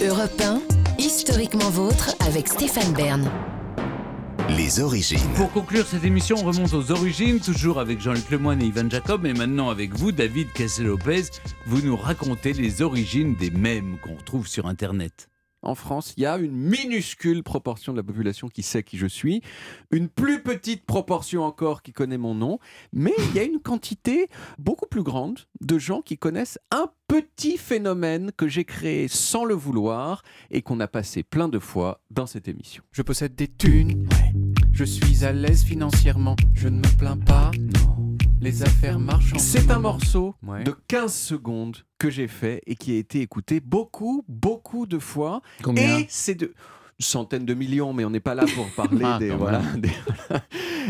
Europe 1, historiquement vôtre avec Stéphane Bern. Les origines. Pour conclure cette émission, on remonte aux origines, toujours avec Jean-Luc Lemoyne et Ivan Jacob, et maintenant avec vous, David Cassel-Lopez. Vous nous racontez les origines des mèmes qu'on retrouve sur Internet. En France, il y a une minuscule proportion de la population qui sait qui je suis, une plus petite proportion encore qui connaît mon nom, mais il y a une quantité beaucoup plus grande de gens qui connaissent un petit phénomène que j'ai créé sans le vouloir et qu'on a passé plein de fois dans cette émission. Je possède des thunes, je suis à l'aise financièrement, je ne me plains pas. Les affaires marchent. C'est un morceau Ouais. de 15 secondes que j'ai fait et qui a été écouté beaucoup, beaucoup de fois. Combien Et c'est de centaines de millions, mais on n'est pas là pour parler Ah, des, voilà, des- voilà.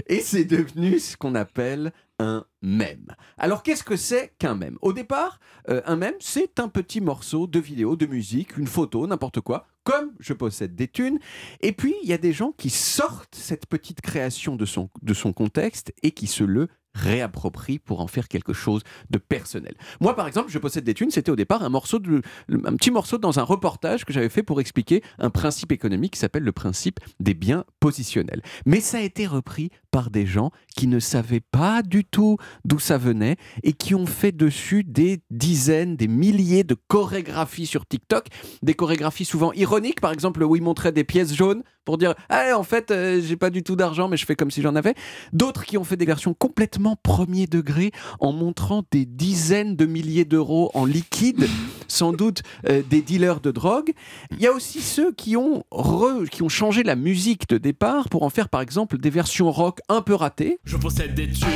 Et c'est devenu ce qu'on appelle un mème. Alors qu'est-ce que c'est qu'un mème? Au départ, euh, un mème, c'est un petit morceau de vidéo, de musique, une photo, n'importe quoi, comme je possède des thunes. Et puis, il y a des gens qui sortent cette petite création de son, de son contexte et qui se le réapproprient pour en faire quelque chose de personnel. Moi, par exemple, je possède des thunes, c'était au départ un morceau de, un petit morceau dans un reportage que j'avais fait pour expliquer un principe économique qui s'appelle le principe des biens positionnels. Mais ça a été repris par des gens qui ne savaient pas du tout d'où ça venait et qui ont fait dessus des dizaines, des milliers de chorégraphies sur TikTok, des chorégraphies souvent ironiques, par exemple où ils montraient des pièces jaunes pour dire ah en fait euh, j'ai pas du tout d'argent mais je fais comme si j'en avais. D'autres qui ont fait des versions complètement premier degré en montrant des dizaines de milliers d'euros en liquide, sans doute euh, des dealers de drogue. Il y a aussi ceux qui ont, re- qui ont changé la musique de départ pour en faire par exemple des versions rock un peu ratées. Je possède des thunes,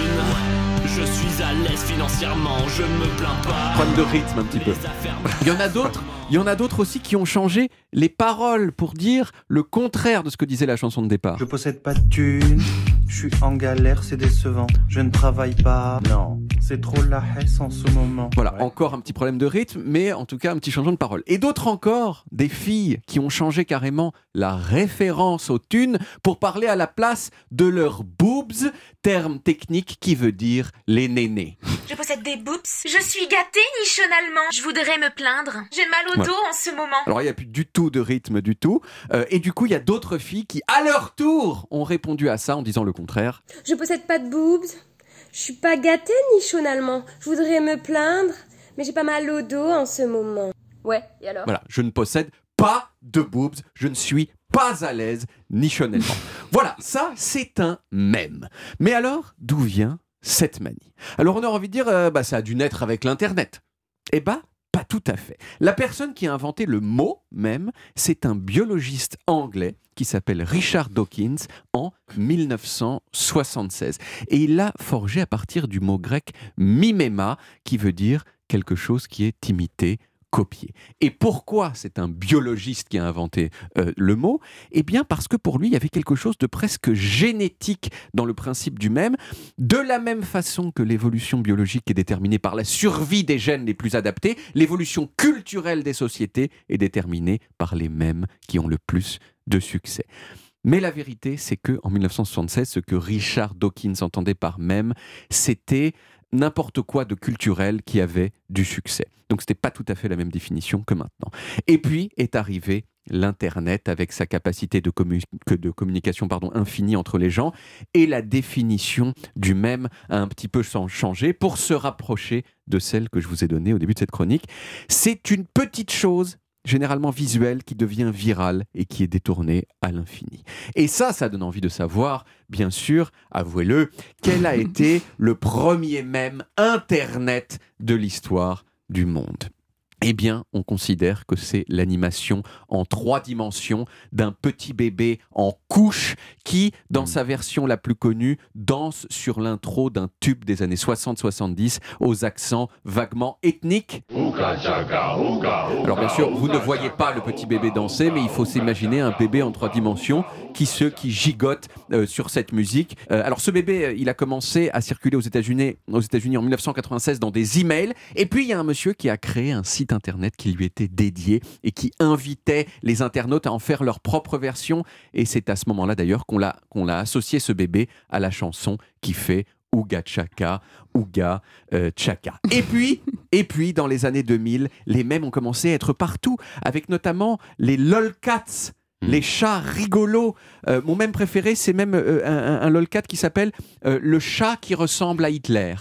je suis à l'aise financièrement, je ne me plains pas. Problème de rythme un petit peu. Il y en a d'autres. Il y en a d'autres aussi qui ont changé les paroles pour dire le contraire de ce que disait la chanson de départ. Je possède pas de thunes, je suis en galère, c'est décevant. Je ne travaille pas, non, c'est trop la hesse en ce moment. Voilà, Ouais. encore un petit problème de rythme, mais en tout cas un petit changement de parole. Et d'autres encore, des filles qui ont changé carrément la référence aux thunes pour parler à la place de leurs boobs, terme technique qui veut dire les nénés. Je possède des boobs. Je suis gâtée, nichonalement. Je voudrais me plaindre. J'ai mal au Ouais. dos en ce moment. Alors il n'y a plus du tout de rythme du tout. Euh, et du coup, il y a d'autres filles qui, à leur tour, ont répondu à ça en disant le contraire. Je possède pas de boobs. Je suis pas gâtée nichonalement. Je voudrais me plaindre, mais j'ai pas mal au dos en ce moment. Ouais, et alors? Voilà, je ne possède pas de boobs, je ne suis pas à l'aise nichonnellement. voilà, ça c'est un mème. Mais alors, d'où vient cette manie? Alors on a envie de dire, euh, bah, ça a dû naître avec l'Internet. Eh bah, tout à fait. La personne qui a inventé le mot même, c'est un biologiste anglais qui s'appelle Richard Dawkins en 1976. Et il l'a forgé à partir du mot grec mimema, qui veut dire quelque chose qui est imité, copié. Et pourquoi c'est un biologiste qui a inventé euh, le mot? Eh bien parce que pour lui, il y avait quelque chose de presque génétique dans le principe du même, de la même façon que l'évolution biologique est déterminée par la survie des gènes les plus adaptés, l'évolution culturelle des sociétés est déterminée par les mêmes qui ont le plus de succès. Mais la vérité, c'est que en 1976, ce que Richard Dawkins entendait par même, c'était n'importe quoi de culturel qui avait du succès. Donc c'était pas tout à fait la même définition que maintenant. Et puis est arrivé l'Internet avec sa capacité de, communication infinie entre les gens et la définition du même a un petit peu chan- changé pour se rapprocher de celle que je vous ai donnée au début de cette chronique. C'est une petite chose généralement visuelle qui devient virale et qui est détournée à l'infini. Et ça, ça donne envie de savoir, bien sûr, avouez-le, quel a été le premier mème Internet de l'histoire du monde. Eh bien, on considère que c'est l'animation en trois dimensions d'un petit bébé en couche qui, dans sa version la plus connue, danse sur l'intro d'un tube des années 60-70 aux accents vaguement ethniques. Alors bien sûr, vous ne voyez pas le petit bébé danser, mais il faut s'imaginer un bébé en trois dimensions qui se qui gigote euh, sur cette musique. Euh, alors ce bébé, euh, il a commencé à circuler aux États-Unis aux États-Unis en 1996 dans des emails et puis il y a un monsieur qui a créé un site internet qui lui était dédié et qui invitait les internautes à en faire leur propre version et c'est à ce moment-là d'ailleurs qu'on l'a qu'on l'a associé ce bébé à la chanson qui fait Ouga Chaka, Ouga euh, Chaka. Et puis Et puis, dans les années 2000, les mèmes ont commencé à être partout, avec notamment les lolcats. Hmm. Les chats rigolos. Euh, mon mème préféré, c'est même euh, un, un- un lolcat qui s'appelle euh, le chat qui ressemble à Hitler.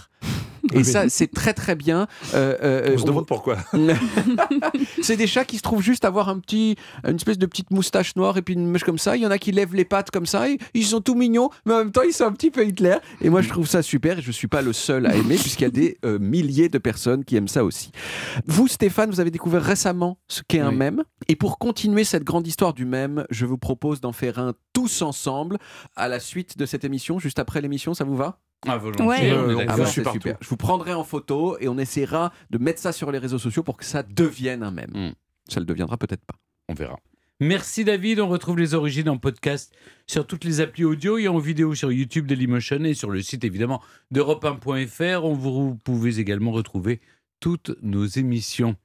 Et ça, c'est très très bien. Euh, euh, On se demande pourquoi. c'est des chats qui se trouvent juste avoir un petit, une espèce de petite moustache noire et puis une mèche comme ça. Il y en a qui lèvent les pattes comme ça. et ils sont tout mignons, mais en même temps, ils sont un petit peu Hitler. Et moi, je trouve ça super et je suis pas le seul à aimer puisqu'il y a des euh, milliers de personnes qui aiment ça aussi. Vous, Stéphane, vous avez découvert récemment ce qu'est un mème. Et pour continuer cette grande histoire du mème, je vous propose d'en faire un tous ensemble à la suite de cette émission, juste après l'émission. Ça vous va? Ah, volontiers, Ouais. Euh, ah je bah, suis super. Je vous prendrai en photo et on essaiera de mettre ça sur les réseaux sociaux pour que ça devienne un mème. Mm. Ça le deviendra peut-être pas. On verra. Merci David, on retrouve les origines en podcast sur toutes les applis audio et en vidéo sur YouTube Dailymotion et sur le site évidemment d'europe1.fr. On vous pouvez également retrouver toutes nos émissions.